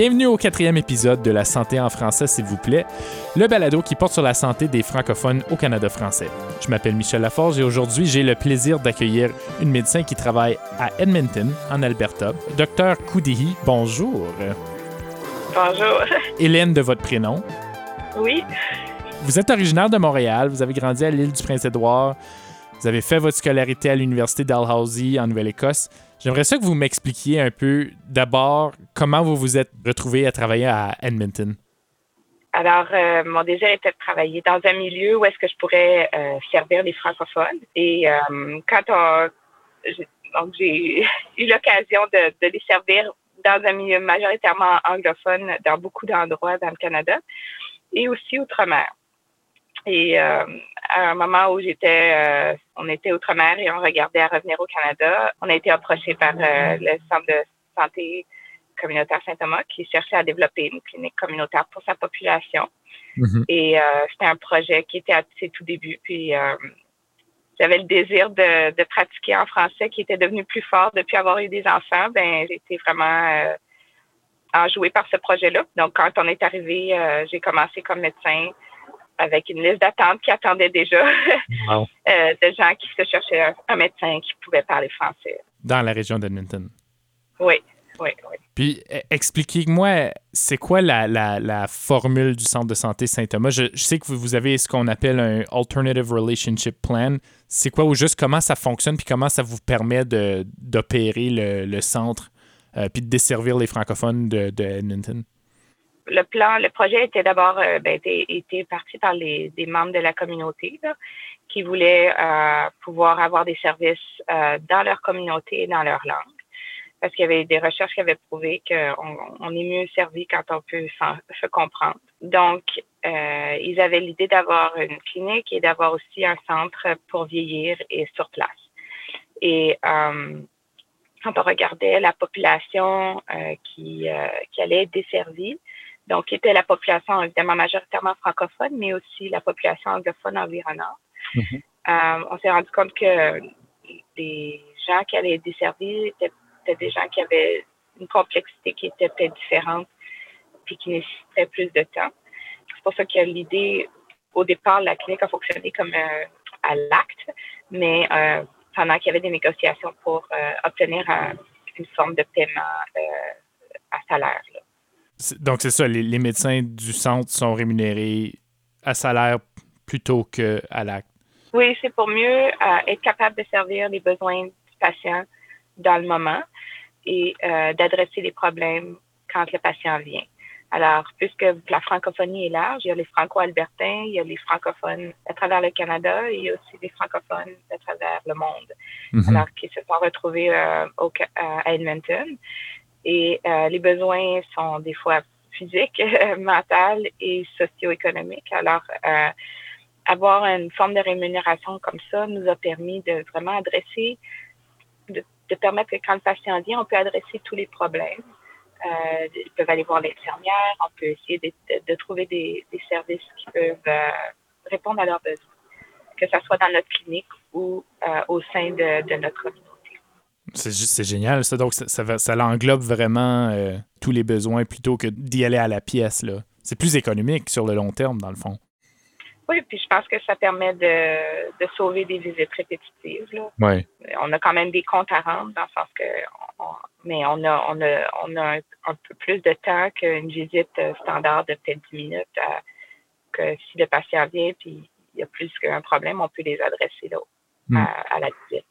Bienvenue au quatrième épisode de La santé en français, s'il vous plaît, le balado qui porte sur la santé des francophones au Canada français. Je m'appelle Michel Laforge et aujourd'hui, j'ai le plaisir d'accueillir une médecin qui travaille à Edmonton, en Alberta, Dr Koudihi. Bonjour. Bonjour. Hélène de votre prénom. Oui. Vous êtes originaire de Montréal, vous avez grandi à l'île du Prince-Édouard, vous avez fait votre scolarité à l'Université Dalhousie en Nouvelle-Écosse. J'aimerais ça que vous m'expliquiez un peu d'abord comment vous vous êtes retrouvé à travailler à Edmonton. Alors, euh, mon désir était de travailler dans un milieu où est-ce que je pourrais euh, servir les francophones. Et euh, quand on, j'ai eu l'occasion de, les servir dans un milieu majoritairement anglophone dans beaucoup d'endroits dans le Canada et aussi outre-mer. Et à un moment où j'étais on était outre-mer et on regardait à revenir au Canada. On a été approché par euh, le Centre de santé communautaire Saint-Thomas qui cherchait à développer une clinique communautaire pour sa population. Mm-hmm. Et euh, c'était un projet qui était à ses tout débuts. Puis euh, j'avais le désir de, de, pratiquer en français qui était devenu plus fort depuis avoir eu des enfants. Ben été vraiment enjouée par ce projet-là. Donc quand on est arrivé, j'ai commencé comme médecin avec une liste d'attente qui attendait déjà euh, de gens qui se cherchaient un, médecin qui pouvait parler français. Dans la région d'Edmonton. Oui, oui, oui. Puis e, expliquez-moi, c'est quoi la, la, la, formule du Centre de santé Saint-Thomas? Je, sais que vous avez ce qu'on appelle un Alternative Relationship Plan. C'est quoi ou juste comment ça fonctionne puis comment ça vous permet d'opérer le, le, centre euh, puis de desservir les francophones de, de Edmonton? Le plan, le projet était d'abord euh, ben, était, parti par les des membres de la communauté qui voulaient euh, pouvoir avoir des services euh, dans leur communauté et dans leur langue. Parce qu'il y avait des recherches qui avaient prouvé qu'on on est mieux servi quand on peut se comprendre. Donc, ils avaient l'idée d'avoir une clinique et d'avoir aussi un centre pour vieillir et sur place. Et quand on regardait la population qui, qui allait être desservie, donc qui était la population évidemment majoritairement francophone, mais aussi la population anglophone environnante. Mm-hmm. Euh, on s'est rendu compte que les gens qui allaient être desservis étaient, des gens qui avaient une complexité qui était peut-être différente puis qui nécessitaient plus de temps. C'est pour ça que l'idée, au départ, la clinique a fonctionné comme euh, à l'acte, mais euh, pendant qu'il y avait des négociations pour obtenir une forme de paiement à salaire. Là. Donc, c'est ça, les, médecins du centre sont rémunérés à salaire plutôt qu'à l'acte. Oui, c'est pour mieux euh, être capable de servir les besoins du patient dans le moment et euh, d'adresser les problèmes quand le patient vient. Alors, puisque la francophonie est large, il y a les franco-albertains, il y a les francophones à travers le Canada et il y a aussi les francophones à travers le monde, mm-hmm. alors qui se sont retrouvés euh, au, à Edmonton. Et euh, les besoins sont des fois physiques, mentaux et socio-économiques. Alors, euh, avoir une forme de rémunération comme ça nous a permis de vraiment adresser, de, de permettre que quand le patient vient, on peut adresser tous les problèmes. Euh, ils peuvent aller voir l'infirmière, on peut essayer de, de, trouver des, des, services qui peuvent euh, répondre à leurs besoins, que ce soit dans notre clinique ou euh, au sein de, de notre communauté. C'est génial, ça. Donc, ça, ça, ça englobe vraiment euh, tous les besoins plutôt que d'y aller à la pièce. là. C'est plus économique sur le long terme, dans le fond. Oui, puis je pense que ça permet de, de sauver des visites répétitives. Là. Ouais. On a quand même des comptes à rendre, dans le sens que mais on a, on a, on a un, peu plus de temps qu'une visite standard de peut-être 10 minutes. que si le patient vient puis il y a plus qu'un problème, on peut les adresser là, hmm. à la visite.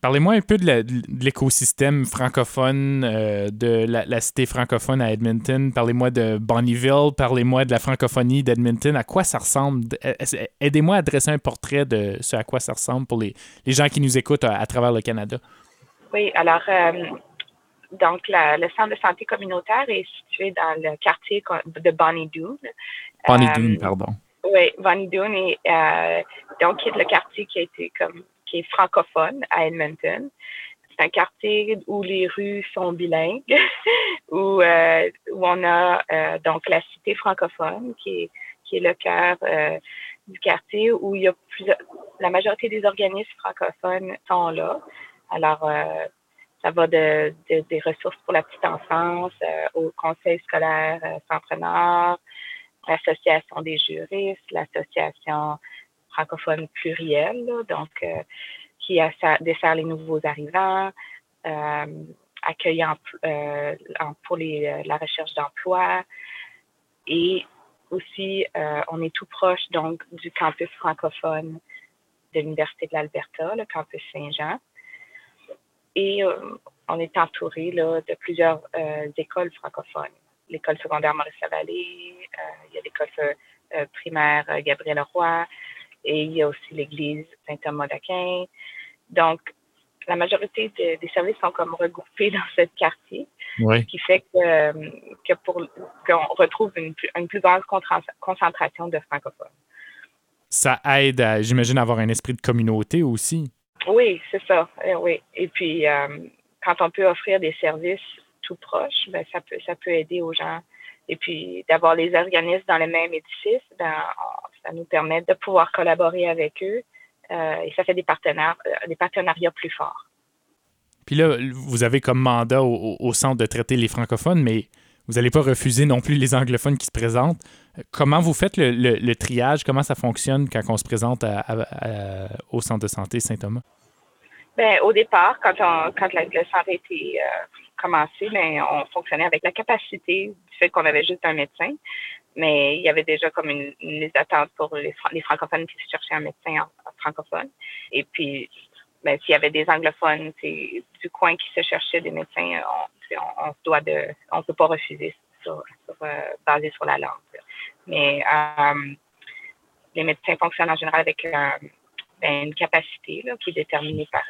Parlez-moi un peu de l'écosystème francophone euh, de la, cité francophone à Edmonton. Parlez-moi de Bonnyville, parlez-moi de la francophonie d'Edmonton. À quoi ça ressemble? Aidez-moi à dresser un portrait de ce à quoi ça ressemble pour les, gens qui nous écoutent à, travers le Canada. Oui, alors, euh, donc, le centre de santé communautaire est situé dans le quartier de Bonnie Doon. Bonnie Doon, euh, pardon. Oui, Bonnie Doon, est, donc, le quartier qui a été comme francophone à Edmonton. C'est un quartier où les rues sont bilingues, où, euh, où on a euh, donc la cité francophone qui est, qui est le cœur euh, du quartier où il y a plusieurs, la majorité des organismes francophones sont là. Alors, ça va de, des ressources pour la petite enfance au conseil scolaire Centre Nord, l'association des juristes, l'association francophone plurielle, donc qui dessert les nouveaux arrivants, accueillant pour les, la recherche d'emploi et aussi, on est tout proche donc du campus francophone de l'Université de l'Alberta, le campus Saint-Jean. Et euh, on est entouré de plusieurs euh, écoles francophones. L'école secondaire Maurice-Lavallée, euh, il y a l'école primaire Gabriel Leroy, et il y a aussi l'église Saint-Thomas d'Aquin. Donc, la majorité des services sont comme regroupés dans ce quartier, ce qui fait que, que pour qu'on retrouve une, une plus grande concentration de francophones ça aide, j'imagine, à avoir un esprit de communauté aussi. Oui, c'est ça. Eh oui. Et puis, euh, quand on peut offrir des services tout proches, ben, ça, peut, ça peut aider aux gens. Et puis, d'avoir les organismes dans le même édifice, ben, ça nous permet de pouvoir collaborer avec eux euh, et ça fait des, partenaires, euh, des partenariats plus forts. Puis là, vous avez comme mandat au centre de traiter les francophones, mais vous n'allez pas refuser non plus les anglophones qui se présentent. Comment vous faites le, triage? Comment ça fonctionne quand on se présente au centre de santé Saint-Thomas? Bien, au départ, quand, on, quand le centre a été euh, commencé, bien, on fonctionnait avec la capacité du fait qu'on avait juste un médecin. Mais il y avait déjà comme une, liste d'attente pour les, francophones qui cherchaient un médecin francophone. Et puis, ben, s'il y avait des anglophones du coin qui se cherchaient des médecins, on, on, doit de, on peut pas refuser sur, euh, basé sur la langue. Mais euh, les médecins fonctionnent en général avec euh, ben, une capacité qui est déterminée par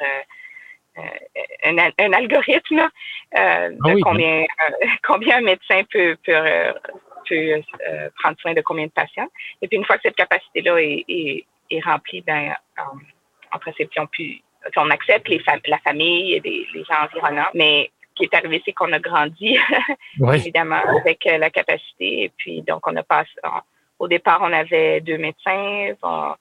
un, un, algorithme ah de combien, combien un médecin peut, peut, peut prendre soin de combien de patients. Et puis une fois que cette capacité-là est, est, est, remplie, ben, en principe, on, pu, on accepte les la famille et les, les gens environnants, mais qui est arrivé, c'est qu'on a grandi, évidemment, avec euh, la capacité. Et puis, donc, on a passé. au départ, on avait deux médecins. On,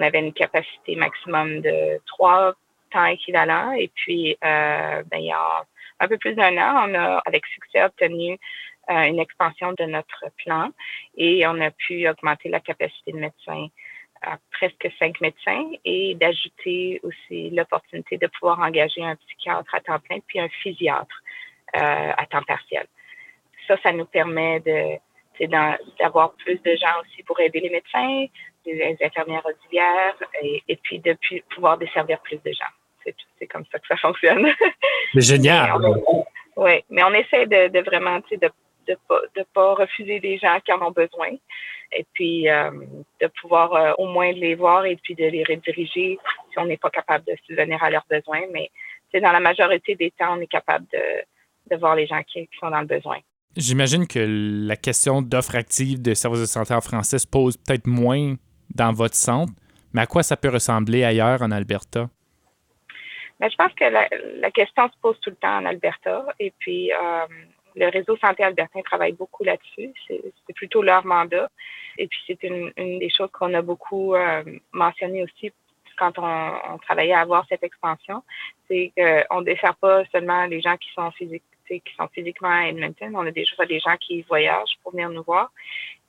avait une capacité maximum de trois temps équivalents. Et puis, euh, ben, il y a un peu plus d'un an, on a, avec succès, obtenu euh, une expansion de notre plan et on a pu augmenter la capacité de médecins à presque cinq médecins et d'ajouter aussi l'opportunité de pouvoir engager un psychiatre à temps plein puis un physiatre euh, à temps partiel. Ça, ça nous permet de d'avoir plus de gens aussi pour aider les médecins, les infirmières auxiliaires et, puis de pouvoir desservir plus de gens. C'est comme ça que ça fonctionne. C'est génial. Oui, mais on essaie de, de vraiment de de pas, de pas refuser des gens qui en ont besoin et puis euh, de pouvoir euh, au moins les voir et puis de les rediriger si on n'est pas capable de subvenir à leurs besoins. Mais c'est dans la majorité des temps, on est capable de, de voir les gens qui, sont dans le besoin. J'imagine que la question d'offre active de services de santé en français se pose peut-être moins dans votre centre, mais à quoi ça peut ressembler ailleurs en Alberta? Ben, je pense que la, question se pose tout le temps en Alberta. Et puis, euh, le réseau Santé Albertin travaille beaucoup là-dessus. C'est plutôt leur mandat. Et puis, c'est une, des choses qu'on a beaucoup euh, mentionné aussi quand on, travaillait à avoir cette expansion. C'est qu'on ne dessert pas seulement les gens qui sont physiques qui sont physiquement à Edmonton. On a déjà des gens qui voyagent pour venir nous voir.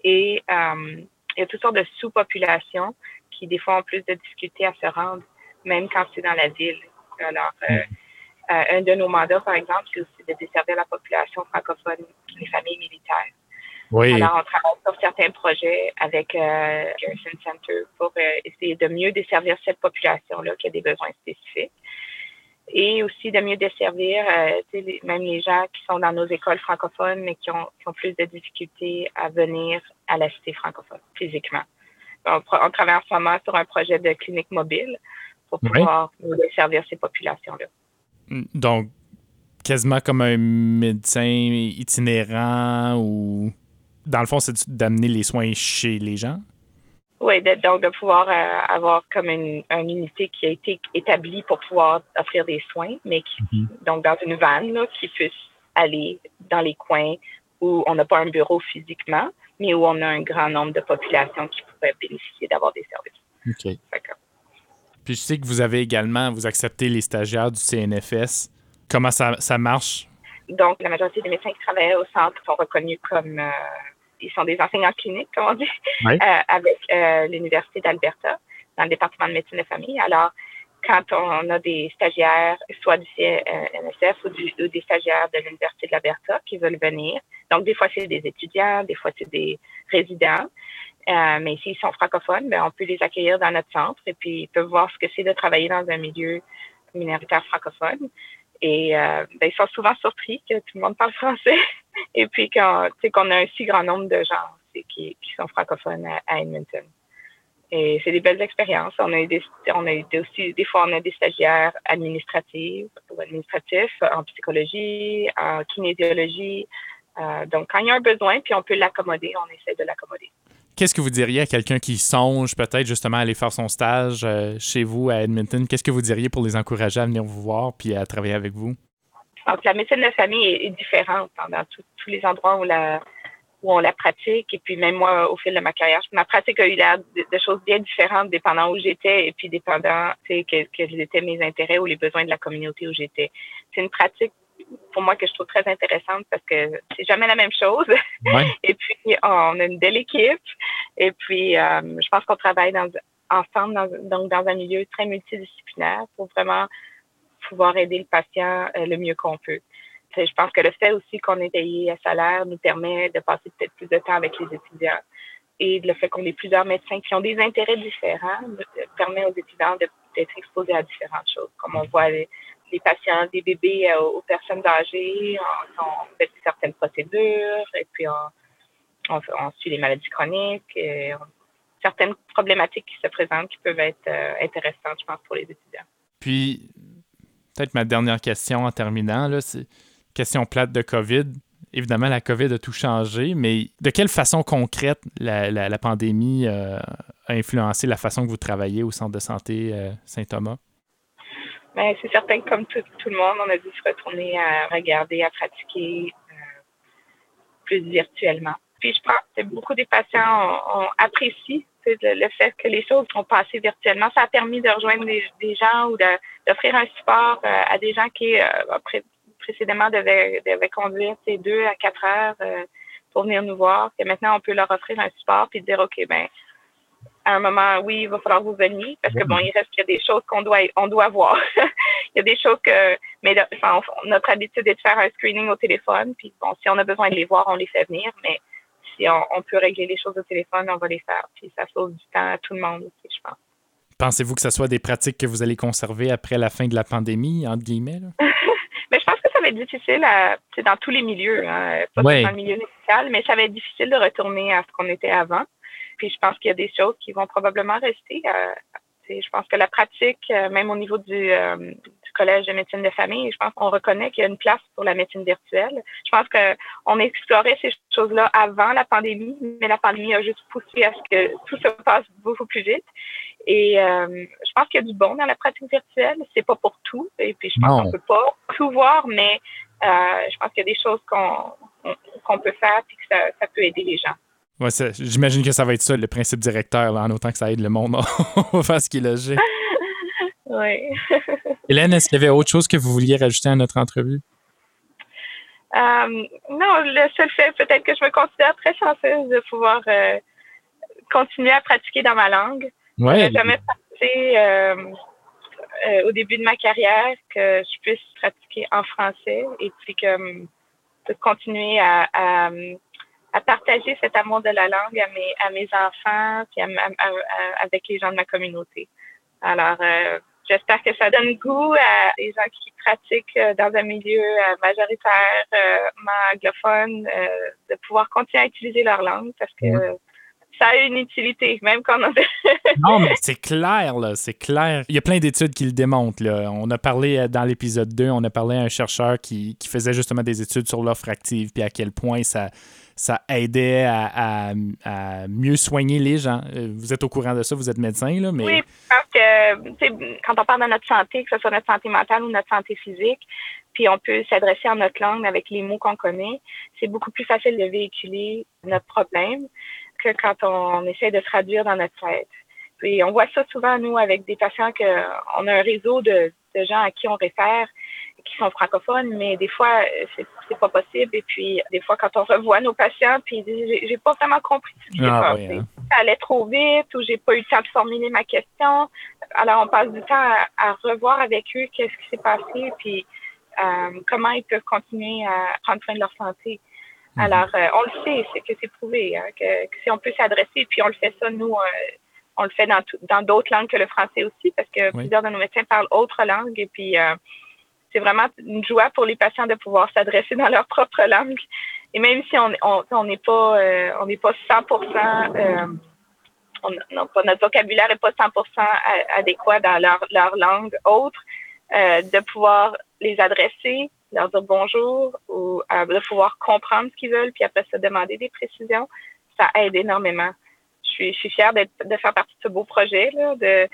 Et euh, il y a toutes sortes de sous-populations qui, des fois, ont plus de difficultés à se rendre, même quand c'est dans la ville. Alors, euh, euh, un de nos mandats, par exemple, c'est aussi de desservir la population francophone, les familles militaires. Oui. Alors, on travaille sur certains projets avec euh, Garrison Center pour euh, essayer de mieux desservir cette population-là qui a des besoins spécifiques. Et aussi de mieux desservir euh, même les gens qui sont dans nos écoles francophones, mais qui ont, qui ont plus de difficultés à venir à la cité francophone physiquement. On, on travaille en ce moment sur un projet de clinique mobile pour pouvoir desservir ces populations-là. Donc, quasiment comme un médecin itinérant ou. Dans le fond, c'est d'amener les soins chez les gens? Oui, donc de pouvoir euh, avoir comme une, unité qui a été établie pour pouvoir offrir des soins, mais qui, mhm. donc dans une vanne là, qui puisse aller dans les coins où on n'a pas un bureau physiquement, mais où on a un grand nombre de populations qui pourraient bénéficier d'avoir des services. OK. Puis je sais que vous avez également, vous acceptez les stagiaires du CNFS. Comment ça, ça marche? Donc, la majorité des médecins qui travaillent au centre sont reconnus comme euh, ils sont des enseignants cliniques, comme on dit, euh, avec euh, l'Université d'Alberta, dans le département de médecine de famille. Alors, quand on a des stagiaires, soit du NSF ou, ou, des stagiaires de l'Université de l'Alberta qui veulent venir, donc des fois c'est des étudiants, des fois c'est des résidents, euh, mais s'ils sont francophones, ben, on peut les accueillir dans notre centre et puis ils peuvent voir ce que c'est de travailler dans un milieu minoritaire francophone. Et euh, ben, ils sont souvent surpris que tout le monde parle français et puis qu'on a un si grand nombre de gens qui, sont francophones à, Edmonton. Et c'est des belles expériences. On a eu des, on a eu aussi, des fois, on a des stagiaires administratifs ou administratifs en psychologie, en kinésiologie. Euh, donc, quand il y a un besoin, puis on peut l'accommoder, on essaie de l'accommoder. Qu'est-ce que vous diriez à quelqu'un qui songe peut-être justement à aller faire son stage euh, chez vous à Edmonton? Qu'est-ce que vous diriez pour les encourager à venir vous voir puis à travailler avec vous? Donc, la médecine de famille est, différente dans tous les endroits où, la, où on la pratique. Et puis, même moi, au fil de ma carrière, ma pratique a eu l'air de, choses bien différentes dépendant où j'étais et puis dépendant que, quels étaient mes intérêts ou les besoins de la communauté où j'étais. C'est une pratique pour moi que je trouve très intéressante parce que c'est jamais la même chose. et puis on a une belle équipe. Et puis euh, je pense qu'on travaille dans, ensemble dans, donc dans un milieu très multidisciplinaire pour vraiment pouvoir aider le patient euh, le mieux qu'on peut. Je pense que le fait aussi qu'on est payé à salaire nous permet de passer peut-être plus de temps avec les étudiants. Et le fait qu'on ait plusieurs médecins qui ont des intérêts différents permet aux étudiants d'être exposés à différentes choses. Comme on voit des patients, des bébés euh, aux personnes âgées. On, fait certaines procédures et puis on, suit les maladies chroniques. Et certaines problématiques qui se présentent qui peuvent être euh, intéressantes, je pense, pour les étudiants. Puis, peut-être ma dernière question en terminant, là, c'est question plate de COVID. Évidemment, la COVID a tout changé, mais de quelle façon concrète la, pandémie euh, a influencé la façon que vous travaillez au Centre de santé Saint-Thomas? Ben, c'est certain que comme tout, le monde, on a dû se retourner à regarder, à pratiquer euh, plus virtuellement. Puis je pense que beaucoup des patients ont, apprécié le, fait que les choses sont passées virtuellement. Ça a permis de rejoindre des, gens ou d'offrir un support euh, à des gens qui euh, précédemment devaient, devaient conduire deux à quatre heures pour venir nous voir. Et maintenant, on peut leur offrir un support puis dire OK, ben à un moment, oui, il va falloir vous venir parce que bon, il reste qu'il y a des choses qu'on doit, on doit voir. il y a des choses que, mais enfin, notre habitude est de faire un screening au téléphone. Puis bon, si on a besoin de les voir, on les fait venir. Mais si on, peut régler les choses au téléphone, on va les faire. Puis ça sauve du temps à tout le monde aussi, je pense. Pensez-vous que ce soit des pratiques que vous allez conserver après la fin de la pandémie, entre guillemets? mais je pense que ça va être difficile à, dans tous les milieux, hein, pas dans le milieu médical, mais ça va être difficile de retourner à ce qu'on était avant. Puis je pense qu'il y a des choses qui vont probablement rester. Euh, je pense que la pratique, euh, même au niveau du, euh, du, collège de médecine de famille, je pense qu'on reconnaît qu'il y a une place pour la médecine virtuelle. Je pense qu'on explorait ces choses-là avant la pandémie, mais la pandémie a juste poussé à ce que tout se passe beaucoup plus vite. Et je pense qu'il y a du bon dans la pratique virtuelle. C'est pas pour tout. Et puis je pense qu'on peut pas tout voir, mais je pense qu'il y a des choses qu'on peut faire et que ça, ça peut aider les gens. Ouais, j'imagine que ça va être ça, le principe directeur, en autant que ça aide le monde à faire ce qui est logique. oui. Hélène, est-ce qu'il y avait autre chose que vous vouliez rajouter à notre entrevue? Euh, non, le seul fait, peut-être que je me considère très chanceuse de pouvoir euh, continuer à pratiquer dans ma langue. Ouais. Je n'ai jamais pensé euh, au début de ma carrière que je puisse pratiquer en français et puis que de continuer à à partager cet amour de la langue à mes, à mes enfants puis avec les gens de ma communauté. Alors, j'espère que ça donne goût à des gens qui pratiquent euh, dans un milieu euh, majoritairement anglophone de pouvoir continuer à utiliser leur langue parce que ça a une utilité, même quand on Non, mais c'est clair, là, c'est clair. Il y a plein d'études qui le démontrent. Là. On a parlé dans l'épisode 2, on a parlé à un chercheur qui, qui faisait justement des études sur l'offre active, puis à quel point ça, ça aidait à, mieux soigner les gens. Euh, vous êtes au courant de ça, vous êtes médecin, là, mais... Oui, parce que quand on parle de notre santé, que ce soit notre santé mentale ou notre santé physique, puis on peut s'adresser en notre langue avec les mots qu'on connaît, c'est beaucoup plus facile de véhiculer notre problème que quand on essaie de traduire dans notre tête. Puis on voit ça souvent, nous, avec des patients qu'on a un réseau de gens à qui on réfère qui sont francophones, mais des fois, c'est, c'est pas possible. Et puis, des fois, quand on revoit nos patients, puis j'ai, pas vraiment compris ce qui s'est ah, passé. Hein. Ça allait trop vite ou j'ai pas eu le temps de formuler ma question. Alors, on passe du temps à, revoir avec eux qu'est-ce qui s'est passé, puis euh, comment ils peuvent continuer à prendre soin de leur santé. Mhm. Alors, euh, on le sait, c'est que c'est prouvé, hein, que, si on peut s'adresser, puis on le fait ça, nous, euh, on le fait dans, dans d'autres langues que le français aussi, parce que plusieurs de nos médecins parlent autres langues, et puis c'est vraiment une joie pour les patients de pouvoir s'adresser dans leur propre langue. Et même si on n'est on, pas on n'est pas 100% on, notre vocabulaire n'est pas 100% adéquat dans leur, leur langue autre, euh, de pouvoir les adresser, leur dire bonjour ou euh, de pouvoir comprendre ce qu'ils veulent, puis après se demander des précisions, ça aide énormément. Je suis, je suis fière de faire partie de ce beau projet là, de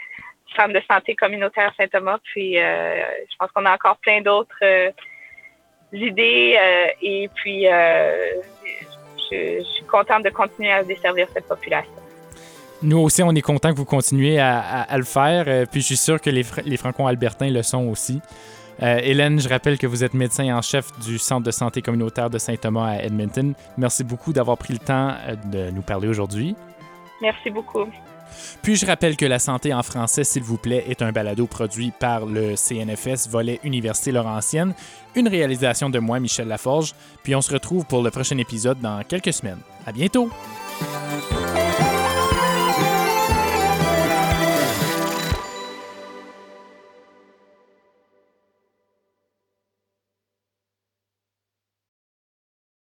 Centre de santé communautaire Saint-Thomas. Puis euh, je pense qu'on a encore plein d'autres idées et puis je, je suis contente de continuer à desservir cette population. Nous aussi, on est content que vous continuiez à, le faire. Euh, puis je suis sûr que les, les Franco-Albertains le sont aussi. Euh, Hélène, je rappelle que vous êtes médecin en chef du Centre de santé communautaire de Saint-Thomas à Edmonton. Merci beaucoup d'avoir pris le temps euh, de nous parler aujourd'hui. Merci beaucoup. Puis je rappelle que La santé en français, s'il vous plaît, est un balado produit par le CNFS, volet Université Laurentienne, une réalisation de moi, Michel Laforge. Puis on se retrouve pour le prochain épisode dans quelques semaines. À bientôt!